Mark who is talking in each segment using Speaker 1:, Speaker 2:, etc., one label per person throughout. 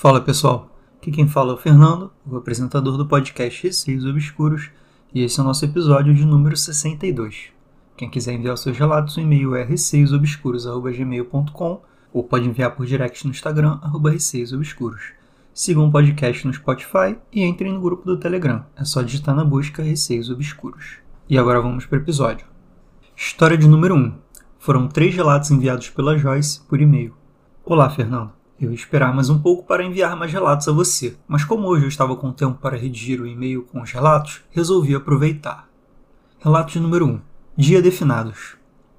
Speaker 1: Fala pessoal, aqui quem fala é o Fernando, o apresentador do podcast Receios Obscuros, e esse é o nosso episódio de número 62. Quem quiser enviar seus relatos, o e-mail é receiosobscuros.gmail.com ou pode enviar por direct no Instagram, arroba receiosobscuros. Sigam o podcast no Spotify e entrem no grupo do Telegram, é só digitar na busca Receios Obscuros. E agora vamos para o episódio. História de número 1. Foram três relatos enviados pela Joyce por e-mail. Olá, Fernando. Eu ia esperar mais um pouco para enviar mais relatos a você, mas como hoje eu estava com tempo para redigir o e-mail com os relatos, resolvi aproveitar. Relato número 1. Dia de finados.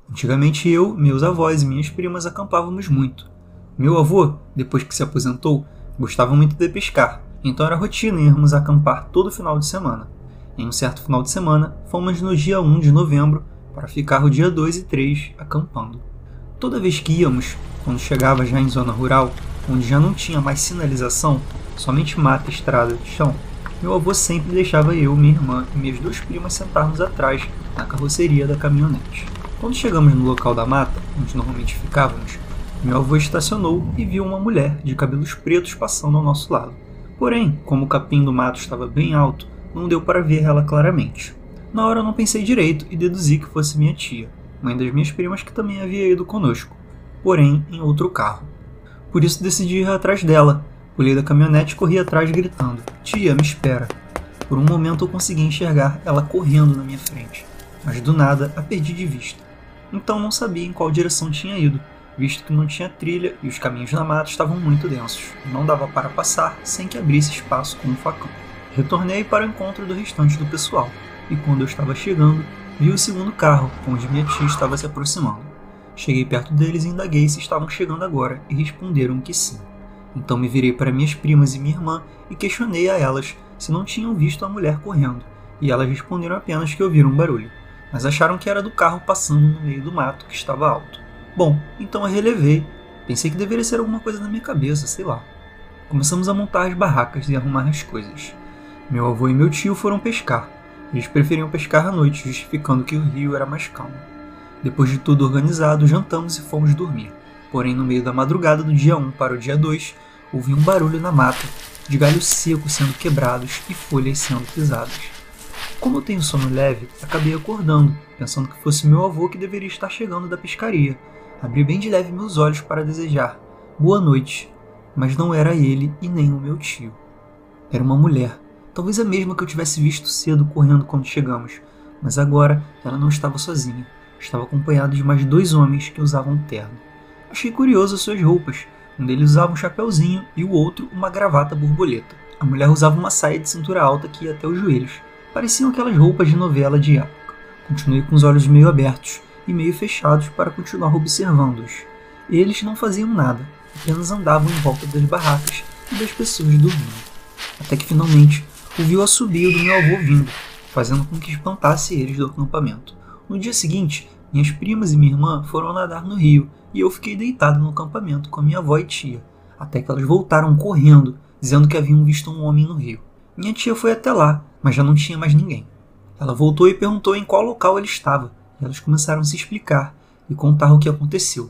Speaker 1: Antigamente eu, meus avós e minhas primas acampávamos muito. Meu avô, depois que se aposentou, gostava muito de pescar, então era rotina irmos acampar todo final de semana. Em um certo final de semana, fomos no dia 1 de novembro para ficar o dia 2 e 3 acampando. Toda vez que íamos, quando chegava já em zona rural, onde já não tinha mais sinalização, somente mata e estrada de chão, meu avô sempre deixava eu, minha irmã e minhas duas primas sentarmos atrás, na carroceria da caminhonete. Quando chegamos no local da mata, onde normalmente ficávamos, meu avô estacionou e viu uma mulher de cabelos pretos passando ao nosso lado. Porém, como o capim do mato estava bem alto, não deu para ver ela claramente. Na hora eu não pensei direito e deduzi que fosse minha tia, mãe das minhas primas que também havia ido conosco, porém em outro carro. Por isso decidi ir atrás dela. Pulei da caminhonete e corri atrás gritando: Tia, me espera. Por um momento eu consegui enxergar ela correndo na minha frente, mas do nada a perdi de vista. Então não sabia em qual direção tinha ido, visto que não tinha trilha e os caminhos na mata estavam muito densos. Não dava para passar sem que abrisse espaço com um facão. Retornei para o encontro do restante do pessoal, e quando eu estava chegando, vi o segundo carro, onde minha tia estava se aproximando. Cheguei perto deles e indaguei se estavam chegando agora e responderam que sim. Então me virei para minhas primas e minha irmã e questionei a elas se não tinham visto a mulher correndo, e elas responderam apenas que ouviram um barulho, mas acharam que era do carro passando no meio do mato que estava alto. Bom, então eu relevei. Pensei que deveria ser alguma coisa na minha cabeça, sei lá. Começamos a montar as barracas e arrumar as coisas. Meu avô e meu tio foram pescar. Eles preferiam pescar à noite, justificando que o rio era mais calmo. Depois de tudo organizado, jantamos e fomos dormir. Porém, no meio da madrugada do dia 1 para o dia 2, ouvi um barulho na mata, de galhos secos sendo quebrados e folhas sendo pisadas. Como eu tenho sono leve, acabei acordando, pensando que fosse meu avô que deveria estar chegando da pescaria. Abri bem de leve meus olhos para desejar boa noite, mas não era ele e nem o meu tio. Era uma mulher, talvez a mesma que eu tivesse visto cedo correndo quando chegamos, mas agora ela não estava sozinha estava acompanhado de mais dois homens que usavam terno. Achei curioso as suas roupas. Um deles usava um chapéuzinho e o outro uma gravata borboleta. A mulher usava uma saia de cintura alta que ia até os joelhos. Pareciam aquelas roupas de novela de época. Continuei com os olhos meio abertos e meio fechados para continuar observando-os. Eles não faziam nada, apenas andavam em volta das barracas e das pessoas dormindo. Até que finalmente ouvi o assobio do meu avô vindo, fazendo com que espantasse eles do acampamento. No dia seguinte, minhas primas e minha irmã foram nadar no rio e eu fiquei deitado no acampamento com a minha avó e tia, até que elas voltaram correndo, dizendo que haviam visto um homem no rio. Minha tia foi até lá, mas já não tinha mais ninguém. Ela voltou e perguntou em qual local ele estava, e elas começaram a se explicar e contar o que aconteceu.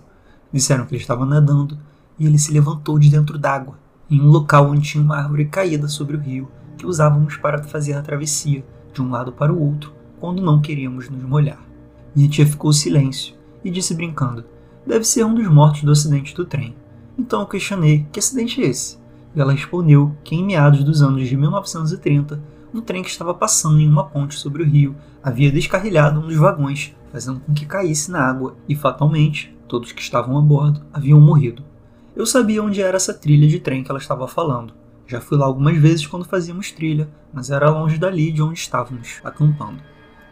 Speaker 1: Disseram que ele estava nadando e ele se levantou de dentro d'água, em um local onde tinha uma árvore caída sobre o rio que usávamos para fazer a travessia de um lado para o outro quando não queríamos nos molhar. Minha tia ficou silêncio e disse brincando: Deve ser um dos mortos do acidente do trem. Então eu questionei: Que acidente é esse? E ela respondeu que em meados dos anos de 1930, um trem que estava passando em uma ponte sobre o rio havia descarrilhado um dos vagões, fazendo com que caísse na água e fatalmente todos que estavam a bordo haviam morrido. Eu sabia onde era essa trilha de trem que ela estava falando. Já fui lá algumas vezes quando fazíamos trilha, mas era longe dali de onde estávamos acampando.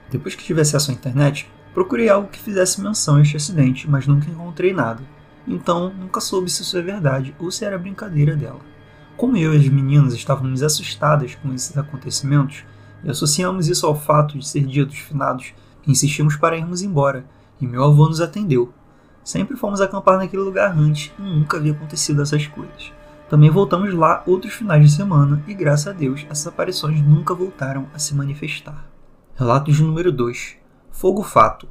Speaker 1: Depois que tive acesso à internet, Procurei algo que fizesse menção a este acidente, mas nunca encontrei nada. Então, nunca soube se isso é verdade ou se era brincadeira dela. Como eu e as meninas estávamos assustadas com esses acontecimentos, e associamos isso ao fato de ser dia dos finados, insistimos para irmos embora, e meu avô nos atendeu. Sempre fomos acampar naquele lugar antes e nunca havia acontecido essas coisas. Também voltamos lá outros finais de semana e, graças a Deus, essas aparições nunca voltaram a se manifestar. Relatos número 2 Fogo Fato.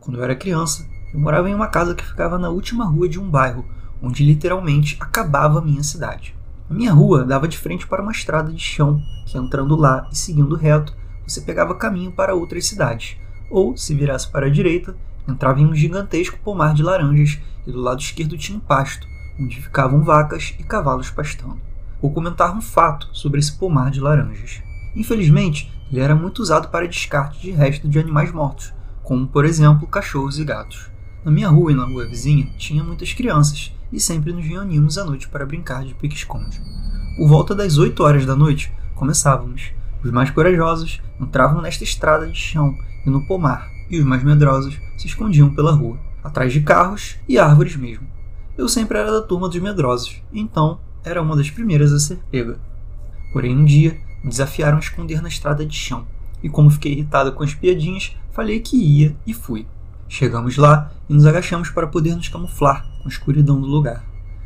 Speaker 1: Quando eu era criança, eu morava em uma casa que ficava na última rua de um bairro, onde literalmente acabava a minha cidade. A minha rua dava de frente para uma estrada de chão, que entrando lá e seguindo reto, você pegava caminho para outras cidades, ou, se virasse para a direita, entrava em um gigantesco pomar de laranjas e do lado esquerdo tinha um pasto, onde ficavam vacas e cavalos pastando. Vou comentar um fato sobre esse pomar de laranjas. Infelizmente, ele era muito usado para descarte de resto de animais mortos, como por exemplo cachorros e gatos. Na minha rua e na rua vizinha tinha muitas crianças e sempre nos reuníamos à noite para brincar de pique-esconde. Por volta das 8 horas da noite, começávamos. Os mais corajosos entravam nesta estrada de chão e no pomar, e os mais medrosos se escondiam pela rua, atrás de carros e árvores mesmo. Eu sempre era da turma dos medrosos, então era uma das primeiras a ser pega. Porém, um dia desafiaram a esconder na estrada de chão, e como fiquei irritado com as piadinhas, falei que ia e fui. Chegamos lá e nos agachamos para poder nos camuflar com a escuridão do lugar.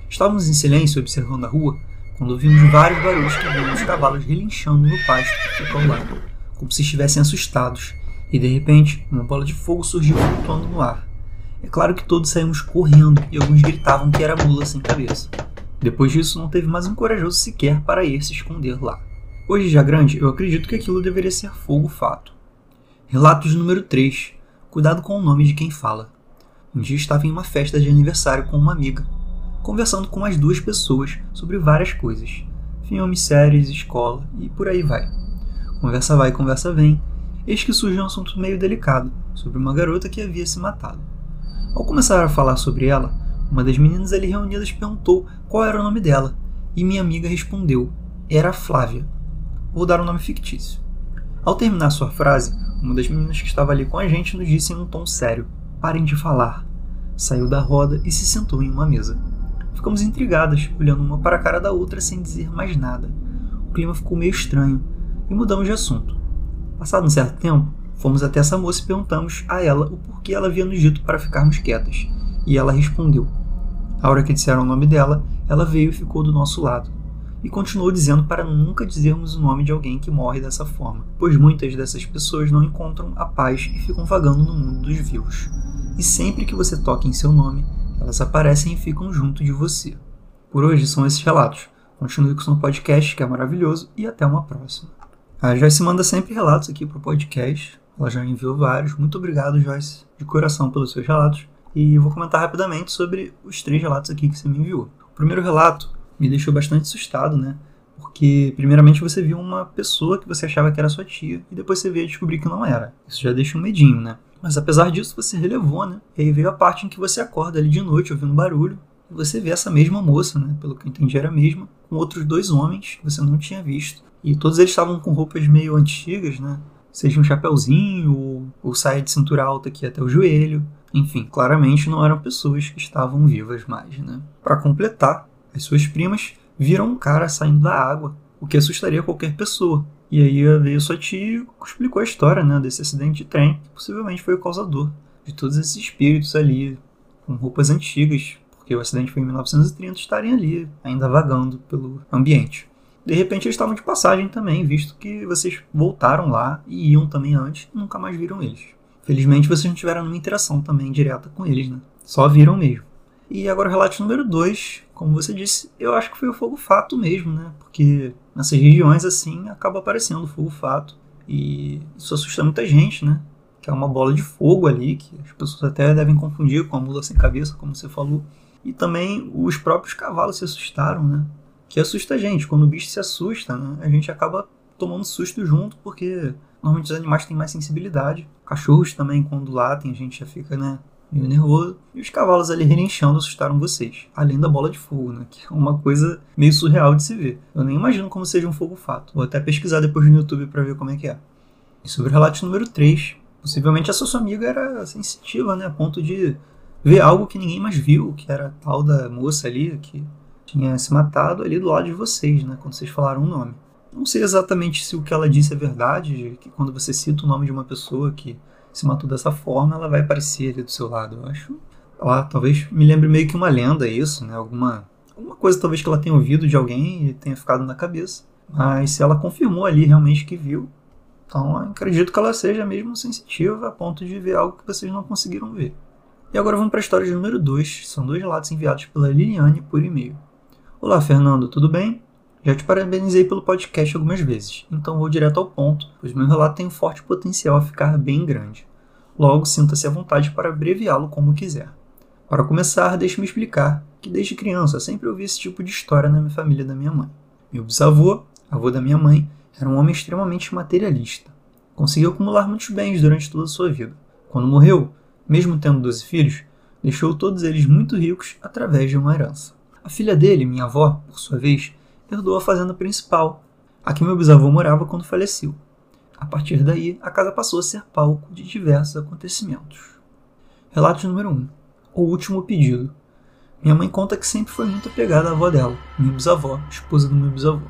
Speaker 1: Estávamos em silêncio observando a rua quando ouvimos vários barulhos que vimos os cavalos relinchando no pasto que ficou lá, como se estivessem assustados, e de repente uma bola de fogo surgiu flutuando no ar. É claro que todos saímos correndo e alguns gritavam que era mula sem cabeça. Depois disso, não teve mais um corajoso sequer para ir se esconder lá. Hoje, já grande, eu acredito que aquilo deveria ser fogo fato. Relatos número 3. Cuidado com o nome de quem fala. Um dia estava em uma festa de aniversário com uma amiga, conversando com as duas pessoas sobre várias coisas: filmes, séries, escola e por aí vai. Conversa vai, conversa vem, eis que surge um assunto meio delicado sobre uma garota que havia se matado. Ao começar a falar sobre ela, uma das meninas ali reunidas perguntou qual era o nome dela, e minha amiga respondeu: era Flávia. Vou dar um nome fictício. Ao terminar sua frase, uma das meninas que estava ali com a gente nos disse em um tom sério: Parem de falar. Saiu da roda e se sentou em uma mesa. Ficamos intrigadas, olhando uma para a cara da outra sem dizer mais nada. O clima ficou meio estranho e mudamos de assunto. Passado um certo tempo, fomos até essa moça e perguntamos a ela o porquê ela havia nos dito para ficarmos quietas. E ela respondeu. A hora que disseram o nome dela, ela veio e ficou do nosso lado. E continuou dizendo para nunca dizermos o nome de alguém que morre dessa forma, pois muitas dessas pessoas não encontram a paz e ficam vagando no mundo dos vivos. E sempre que você toca em seu nome, elas aparecem e ficam junto de você. Por hoje são esses relatos. Continue com o seu podcast, que é maravilhoso, e até uma próxima. A Joyce manda sempre relatos aqui para o podcast. Ela já enviou vários. Muito obrigado, Joyce, de coração pelos seus relatos. E vou comentar rapidamente sobre os três relatos aqui que você me enviou. O primeiro relato me deixou bastante assustado, né? Porque, primeiramente, você viu uma pessoa que você achava que era sua tia e depois você veio descobrir que não era. Isso já deixa um medinho, né? Mas apesar disso, você relevou, né? E aí veio a parte em que você acorda ali de noite ouvindo barulho e você vê essa mesma moça, né? Pelo que eu entendi, era a mesma, com outros dois homens que você não tinha visto. E todos eles estavam com roupas meio antigas, né? Seja um chapéuzinho ou, ou saia de cintura alta aqui até o joelho. Enfim, claramente não eram pessoas que estavam vivas mais, né? Para completar, as suas primas viram um cara saindo da água, o que assustaria qualquer pessoa. E aí veio sua tia e explicou a história, né, desse acidente de trem, que possivelmente foi o causador de todos esses espíritos ali, com roupas antigas, porque o acidente foi em 1930, estarem ali, ainda vagando pelo ambiente. De repente eles estavam de passagem também, visto que vocês voltaram lá e iam também antes e nunca mais viram eles. Felizmente vocês não tiveram nenhuma interação também direta com eles, né? Só viram mesmo. E agora o relato número 2, como você disse, eu acho que foi o fogo fato mesmo, né? Porque nessas regiões assim acaba aparecendo o fogo fato e isso assusta muita gente, né? Que é uma bola de fogo ali, que as pessoas até devem confundir com a mula sem cabeça, como você falou. E também os próprios cavalos se assustaram, né? que assusta a gente. Quando o bicho se assusta, né, a gente acaba tomando susto junto, porque normalmente os animais têm mais sensibilidade. Cachorros também, quando latem, a gente já fica, né, meio nervoso. E os cavalos ali relinchando assustaram vocês. Além da bola de fogo, né, que é uma coisa meio surreal de se ver. Eu nem imagino como seja um fogo fato. Vou até pesquisar depois no YouTube para ver como é que é. E sobre o relato número 3, possivelmente essa sua amiga era sensitiva, né, a ponto de ver algo que ninguém mais viu, que era a tal da moça ali, que tinha se matado ali do lado de vocês, né, quando vocês falaram o nome. Não sei exatamente se o que ela disse é verdade, que quando você cita o nome de uma pessoa que se matou dessa forma, ela vai aparecer ali do seu lado. Eu acho, lá, talvez me lembre meio que uma lenda isso, né, alguma alguma coisa talvez que ela tenha ouvido de alguém e tenha ficado na cabeça. Mas se ela confirmou ali realmente que viu, então acredito que ela seja mesmo sensitiva a ponto de ver algo que vocês não conseguiram ver. E agora vamos para a história número 2. São dois relatos enviados pela Liliane por e-mail. Olá, Fernando, tudo bem? Já te parabenizei pelo podcast algumas vezes, então vou direto ao ponto, pois meu relato tem um forte potencial a ficar bem grande. Logo, sinta-se à vontade para abreviá-lo como quiser. Para começar, deixe-me explicar que desde criança sempre ouvi esse tipo de história na minha família da minha mãe. Meu bisavô, avô da minha mãe, era um homem extremamente materialista. Conseguiu acumular muitos bens durante toda a sua vida. Quando morreu, mesmo tendo 12 filhos, deixou todos eles muito ricos através de uma herança. A filha dele, minha avó, por sua vez, herdou a fazenda principal, a que meu bisavô morava quando faleceu. A partir daí, a casa passou a ser palco de diversos acontecimentos. Relato número 1. O último pedido. Minha mãe conta que sempre foi muito apegada à avó dela, minha bisavó, esposa do meu bisavô.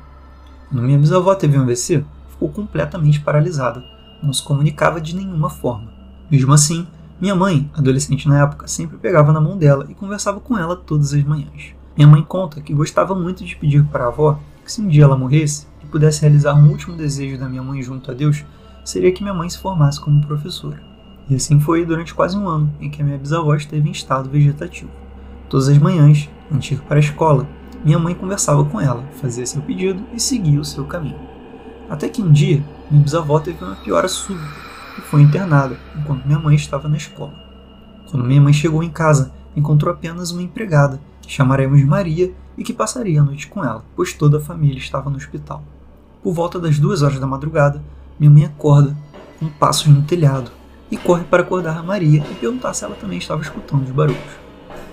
Speaker 1: Quando minha bisavó teve um AVC, ficou completamente paralisada, não se comunicava de nenhuma forma. Mesmo assim, minha mãe, adolescente na época, sempre pegava na mão dela e conversava com ela todas as manhãs. Minha mãe conta que gostava muito de pedir para a avó que se um dia ela morresse e pudesse realizar um último desejo da minha mãe junto a Deus, seria que minha mãe se formasse como professora. E assim foi durante quase um ano em que a minha bisavó esteve em estado vegetativo. Todas as manhãs, antes de ir para a escola, minha mãe conversava com ela, fazia seu pedido e seguia o seu caminho. Até que um dia, minha bisavó teve uma piora súbita e foi internada enquanto minha mãe estava na escola. Quando minha mãe chegou em casa, encontrou apenas uma empregada chamaremos de Maria e que passaria a noite com ela, pois toda a família estava no hospital. Por volta das duas horas da madrugada, minha mãe acorda com passos no telhado e corre para acordar Maria e perguntar se ela também estava escutando os barulhos.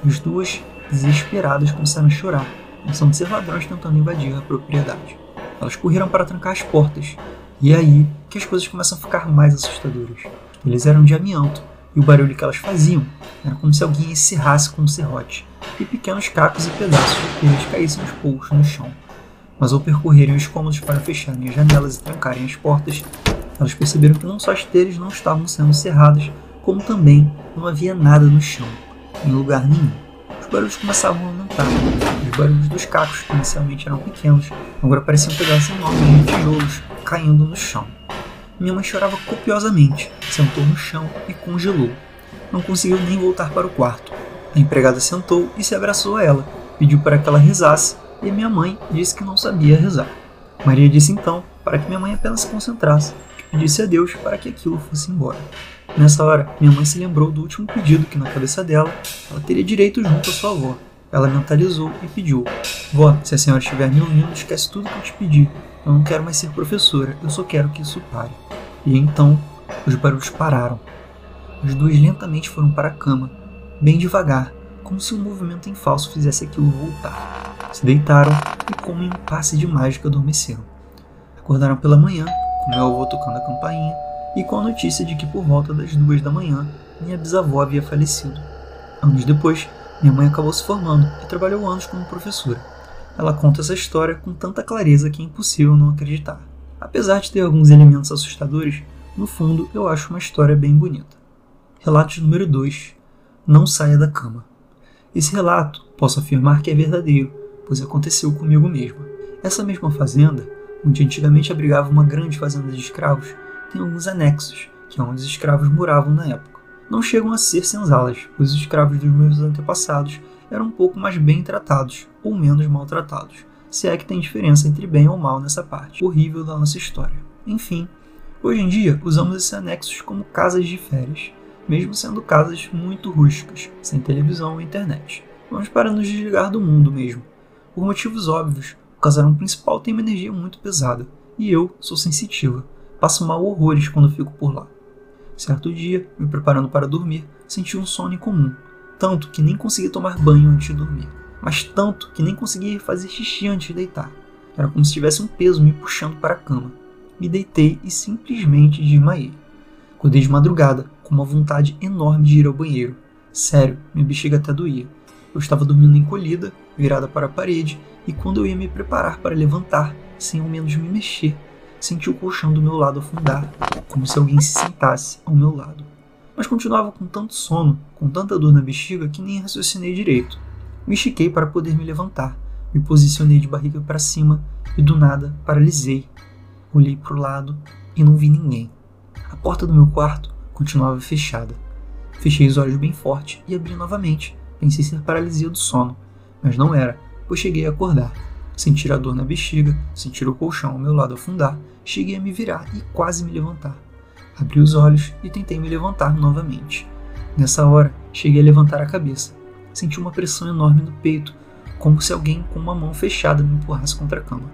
Speaker 1: As duas, desesperadas, começaram a chorar, pensando ser ladrões tentando invadir a propriedade. Elas correram para trancar as portas, e é aí que as coisas começam a ficar mais assustadoras. Eles eram de amianto, e o barulho que elas faziam era como se alguém encerrasse com um serrote, e pequenos cacos e pedaços de telhas caíssem aos poucos no chão. Mas ao percorrerem os cômodos para fecharem as janelas e trancarem as portas, elas perceberam que não só as telhas não estavam sendo cerradas, como também não havia nada no chão, em lugar nenhum. Os barulhos começavam a aumentar. Os barulhos dos cacos, que inicialmente eram pequenos, agora pareciam pedaços enormes de tijolos caindo no chão. Minha mãe chorava copiosamente, sentou no chão e congelou. Não conseguiu nem voltar para o quarto. A empregada sentou e se abraçou a ela, pediu para que ela rezasse e minha mãe disse que não sabia rezar. Maria disse então para que minha mãe apenas se concentrasse, que pedisse a Deus para que aquilo fosse embora. Nessa hora, minha mãe se lembrou do último pedido que na cabeça dela ela teria direito junto à sua avó. Ela mentalizou e pediu: Vó, se a senhora estiver me ouvindo, esquece tudo que eu te pedi. Eu não quero mais ser professora, eu só quero que isso pare. E então os barulhos pararam. As duas lentamente foram para a cama, bem devagar, como se um movimento em falso fizesse aquilo voltar. Se deitaram e, como em um passe de mágica, adormeceram. Acordaram pela manhã, com meu avô tocando a campainha e com a notícia de que por volta das duas da manhã minha bisavó havia falecido. Anos depois, minha mãe acabou se formando e trabalhou anos como professora. Ela conta essa história com tanta clareza que é impossível não acreditar. Apesar de ter alguns elementos assustadores, no fundo eu acho uma história bem bonita. Relato número 2: Não saia da cama. Esse relato posso afirmar que é verdadeiro, pois aconteceu comigo mesmo. Essa mesma fazenda, onde antigamente abrigava uma grande fazenda de escravos, tem alguns anexos, que é onde os escravos moravam na época. Não chegam a ser senzalas, pois os escravos dos meus antepassados eram um pouco mais bem tratados ou menos maltratados se é que tem diferença entre bem ou mal nessa parte horrível da nossa história. Enfim, hoje em dia usamos esses anexos como casas de férias, mesmo sendo casas muito rústicas, sem televisão ou internet. Vamos para nos desligar do mundo mesmo. Por motivos óbvios, o casarão principal tem uma energia muito pesada, e eu sou sensitiva. Passo mal horrores quando fico por lá. Certo dia, me preparando para dormir, senti um sono incomum, tanto que nem consegui tomar banho antes de dormir mas tanto que nem conseguia fazer xixi antes de deitar. Era como se tivesse um peso me puxando para a cama. Me deitei e simplesmente desmaiei. Acordei de madrugada, com uma vontade enorme de ir ao banheiro. Sério, minha bexiga até doía. Eu estava dormindo encolhida, virada para a parede, e quando eu ia me preparar para levantar, sem ao menos me mexer, senti o colchão do meu lado afundar, como se alguém se sentasse ao meu lado. Mas continuava com tanto sono, com tanta dor na bexiga, que nem raciocinei direito. Me estiquei para poder me levantar. Me posicionei de barriga para cima e do nada paralisei. Olhei para o lado e não vi ninguém. A porta do meu quarto continuava fechada. Fechei os olhos bem forte e abri novamente. Pensei ser paralisia do sono, mas não era, pois cheguei a acordar. Sentir a dor na bexiga, sentir o colchão ao meu lado afundar, cheguei a me virar e quase me levantar. Abri os olhos e tentei me levantar novamente. Nessa hora, cheguei a levantar a cabeça. Senti uma pressão enorme no peito, como se alguém com uma mão fechada me empurrasse contra a cama.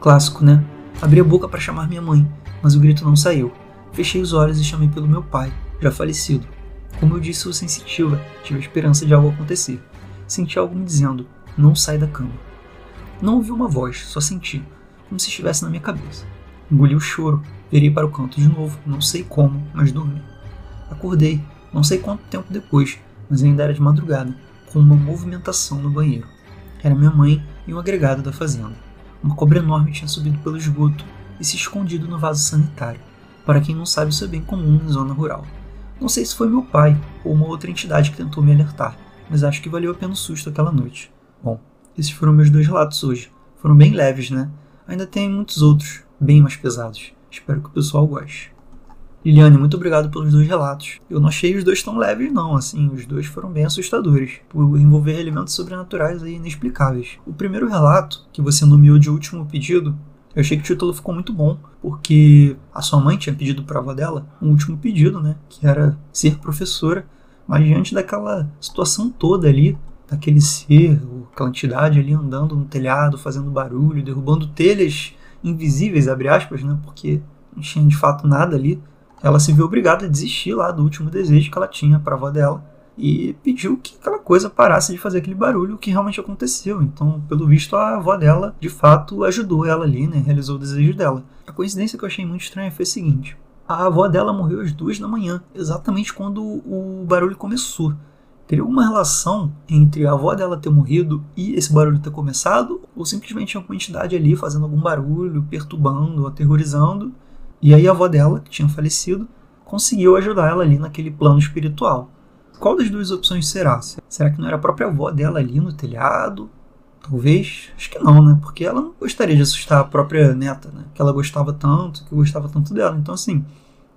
Speaker 1: Clássico, né? Abri a boca para chamar minha mãe, mas o grito não saiu. Fechei os olhos e chamei pelo meu pai, já falecido. Como eu disse, sou sensitiva, tive a esperança de algo acontecer. Senti algo me dizendo: não sai da cama. Não ouvi uma voz, só senti, como se estivesse na minha cabeça. Engoli o choro, virei para o canto de novo, não sei como, mas dormi. Acordei, não sei quanto tempo depois, mas ainda era de madrugada, com uma movimentação no banheiro. Era minha mãe e um agregado da fazenda. Uma cobra enorme tinha subido pelo esgoto e se escondido no vaso sanitário. Para quem não sabe, isso é bem comum em zona rural. Não sei se foi meu pai ou uma outra entidade que tentou me alertar, mas acho que valeu a pena o susto aquela noite. Bom, esses foram meus dois relatos hoje. Foram bem leves, né? Ainda tem muitos outros, bem mais pesados. Espero que o pessoal goste. Liliane, muito obrigado pelos dois relatos. Eu não achei os dois tão leves, não, assim, os dois foram bem assustadores, por envolver elementos sobrenaturais e inexplicáveis. O primeiro relato, que você nomeou de último pedido, eu achei que o título ficou muito bom, porque a sua mãe tinha pedido para a avó dela um último pedido, né? Que era ser professora. Mas diante daquela situação toda ali, daquele ser, aquela entidade ali andando no telhado, fazendo barulho, derrubando telhas invisíveis, abre aspas, né? Porque não tinha de fato nada ali. Ela se viu obrigada a desistir lá do último desejo que ela tinha para a avó dela e pediu que aquela coisa parasse de fazer aquele barulho, que realmente aconteceu. Então, pelo visto, a avó dela, de fato, ajudou ela ali, né? Realizou o desejo dela. A coincidência que eu achei muito estranha foi a seguinte: a avó dela morreu às duas da manhã, exatamente quando o barulho começou. Teria alguma relação entre a avó dela ter morrido e esse barulho ter começado? Ou simplesmente alguma entidade ali fazendo algum barulho, perturbando, aterrorizando? E aí a avó dela, que tinha falecido, conseguiu ajudar ela ali naquele plano espiritual. Qual das duas opções será? Será que não era a própria avó dela ali no telhado? Talvez. Acho que não, né? Porque ela não gostaria de assustar a própria neta, né? Que ela gostava tanto, que gostava tanto dela. Então, assim,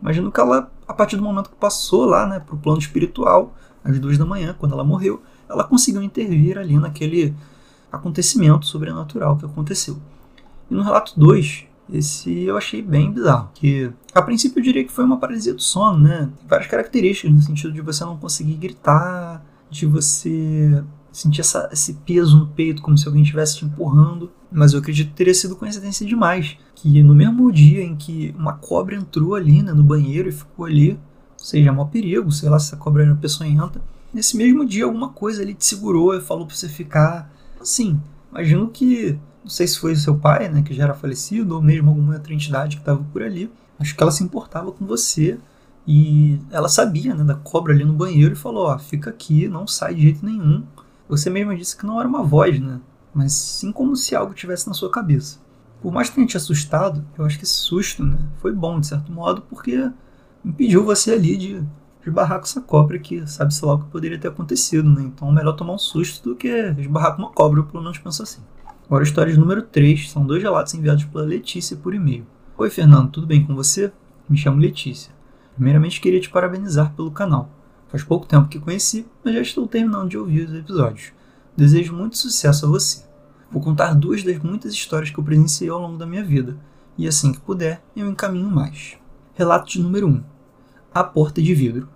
Speaker 1: imagino que ela, a partir do momento que passou lá, né, pro plano espiritual, às duas da manhã, quando ela morreu, ela conseguiu intervir ali naquele acontecimento sobrenatural que aconteceu. E no relato 2, esse eu achei bem bizarro. Que a princípio eu diria que foi uma paralisia do sono, né? Tem várias características no sentido de você não conseguir gritar, de você sentir essa, esse peso no peito, como se alguém estivesse te empurrando. Mas eu acredito que teria sido coincidência demais. Que no mesmo dia em que uma cobra entrou ali né, no banheiro e ficou ali, ou seja, é maior perigo, sei lá se a cobra era peçonhenta. Nesse mesmo dia, alguma coisa ali te segurou e falou pra você ficar. Assim, imagino que não sei se foi seu pai, né, que já era falecido, ou mesmo alguma outra entidade que estava por ali. Acho que ela se importava com você e ela sabia, né, da cobra ali no banheiro e falou: ó, fica aqui, não sai de jeito nenhum. Você mesmo disse que não era uma voz, né, mas sim como se algo tivesse na sua cabeça. Por mais que tenha te assustado, eu acho que esse susto, né, foi bom de certo modo, porque impediu você ali de, de barrar com essa cobra que sabe-se lá o que poderia ter acontecido, né? Então melhor tomar um susto do que esbarrar com uma cobra, eu pelo menos penso assim. Agora, história número 3 são dois relatos enviados pela Letícia por e-mail. Oi, Fernando, tudo bem com você? Me chamo Letícia. Primeiramente, queria te parabenizar pelo canal. Faz pouco tempo que conheci, mas já estou terminando de ouvir os episódios. Desejo muito sucesso a você. Vou contar duas das muitas histórias que eu presenciei ao longo da minha vida, e assim que puder, eu encaminho mais. Relato de número 1: A Porta de Vidro.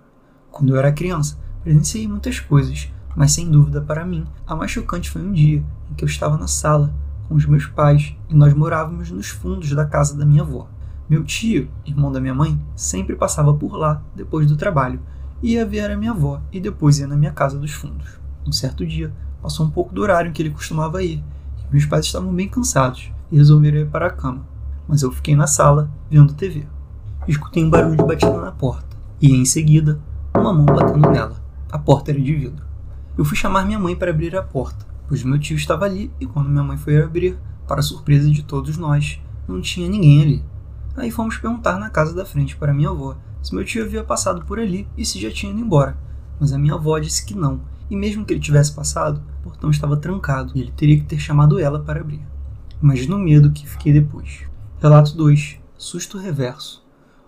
Speaker 1: Quando eu era criança, presenciei muitas coisas, mas sem dúvida para mim, a mais chocante foi um dia em que eu estava na sala com os meus pais e nós morávamos nos fundos da casa da minha avó. Meu tio, irmão da minha mãe, sempre passava por lá depois do trabalho, ia ver a minha avó e depois ia na minha casa dos fundos. Um certo dia, passou um pouco do horário em que ele costumava ir, meus pais estavam bem cansados e resolveram ir para a cama, mas eu fiquei na sala vendo TV. Escutei um barulho de batida na porta e, em seguida, uma mão batendo nela. A porta era de vidro. Eu fui chamar minha mãe para abrir a porta, pois meu tio estava ali e quando minha mãe foi abrir, para surpresa de todos nós, não tinha ninguém ali. Aí fomos perguntar na casa da frente para minha avó se meu tio havia passado por ali e se já tinha ido embora, mas a minha avó disse que não, e mesmo que ele tivesse passado, o portão estava trancado e ele teria que ter chamado ela para abrir. Imagina o medo que fiquei depois. Relato 2: Susto reverso.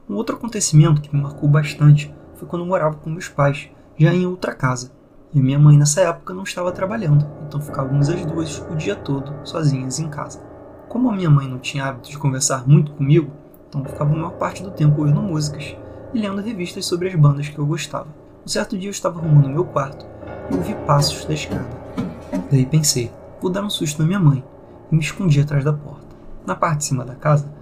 Speaker 1: Um outro acontecimento que me marcou bastante foi quando eu morava com meus pais, já em outra casa. E minha mãe nessa época não estava trabalhando, então ficávamos as duas o dia todo sozinhas em casa. Como a minha mãe não tinha hábito de conversar muito comigo, então ficava a maior parte do tempo ouvindo músicas e lendo revistas sobre as bandas que eu gostava. Um certo dia eu estava arrumando meu quarto e ouvi passos da escada. Daí pensei, vou dar um susto na minha mãe e me escondi atrás da porta. Na parte de cima da casa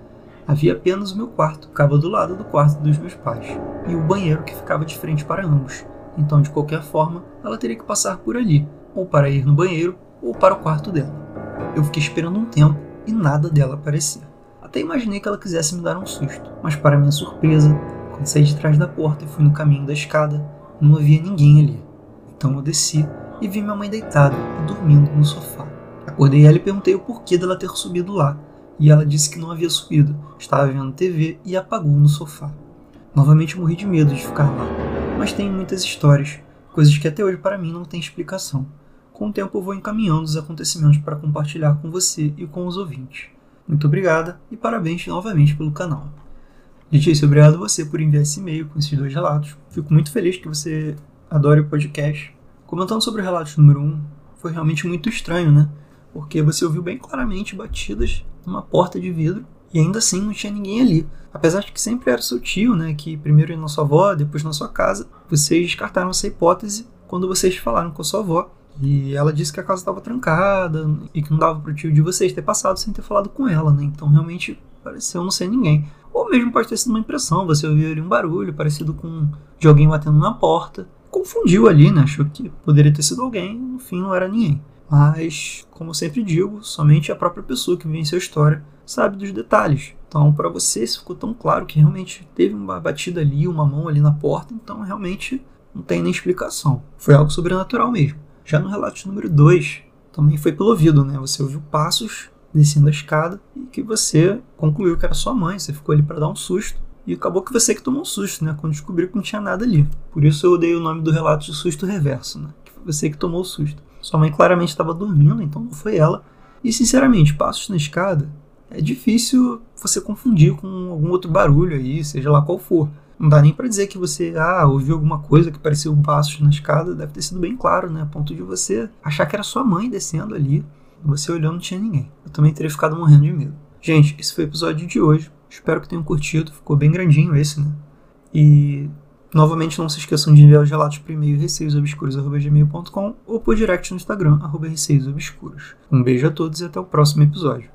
Speaker 1: havia apenas o meu quarto, que ficava do lado do quarto dos meus pais, e o banheiro que ficava de frente para ambos. Então, de qualquer forma, ela teria que passar por ali, ou para ir no banheiro, ou para o quarto dela. Eu fiquei esperando um tempo e nada dela aparecia. Até imaginei que ela quisesse me dar um susto, mas para minha surpresa, quando saí de trás da porta e fui no caminho da escada, não havia ninguém ali. Então eu desci e vi minha mãe deitada e dormindo no sofá. Acordei ela e perguntei o porquê dela ter subido lá, e ela disse que não havia subido, estava vendo TV e apagou no sofá. Novamente morri de medo de ficar lá, mas tem muitas histórias, coisas que até hoje para mim não tem explicação. Com o tempo eu vou encaminhando os acontecimentos para compartilhar com você e com os ouvintes. Muito obrigada e parabéns novamente pelo canal. Letícia, obrigado você por enviar esse e-mail com esses dois relatos. Fico muito feliz que você adore o podcast. Comentando sobre o relato número 1, um, foi realmente muito estranho, né? Porque você ouviu bem claramente batidas numa porta de vidro e ainda assim não tinha ninguém ali. Apesar de que sempre era seu tio, né? Que primeiro ia na sua avó, depois na sua casa. Vocês descartaram essa hipótese quando vocês falaram com a sua avó. E ela disse que a casa estava trancada e que não dava pro tio de vocês ter passado sem ter falado com ela, né? Então realmente pareceu não ser ninguém. Ou mesmo pode ter sido uma impressão, você ouviu ali um barulho parecido com de alguém batendo na porta. Confundiu ali, né? Achou que poderia ter sido alguém, no fim não era ninguém. Mas, como sempre digo, somente a própria pessoa que vivenciou a história sabe dos detalhes. Então, para você, se ficou tão claro que realmente teve uma batida ali, uma mão ali na porta, então realmente não tem nem explicação. Foi algo sobrenatural mesmo. Já no relato número 2, também foi pelo ouvido, né? Você ouviu passos descendo a escada e que você concluiu que era sua mãe, você ficou ali para dar um susto. E acabou que você que tomou um susto, né? Quando descobriu que não tinha nada ali. Por isso eu dei o nome do relato de susto reverso, né? Que foi você que tomou o susto. Sua mãe claramente estava dormindo, então não foi ela. E sinceramente, passos na escada é difícil você confundir com algum outro barulho aí, seja lá qual for. Não dá nem para dizer que você ah, ouviu alguma coisa que parecia um passos na escada, deve ter sido bem claro, né? A ponto de você achar que era sua mãe descendo ali. Você olhou, não tinha ninguém. Eu também teria ficado morrendo de medo. Gente, esse foi o episódio de hoje. Espero que tenham curtido. Ficou bem grandinho esse, né? E novamente não se esqueçam de enviar os relatos por e-mail receiosobscuros.gmail.com ou por direct no Instagram, arroba receiosobscuros. Um beijo a todos e até o próximo episódio.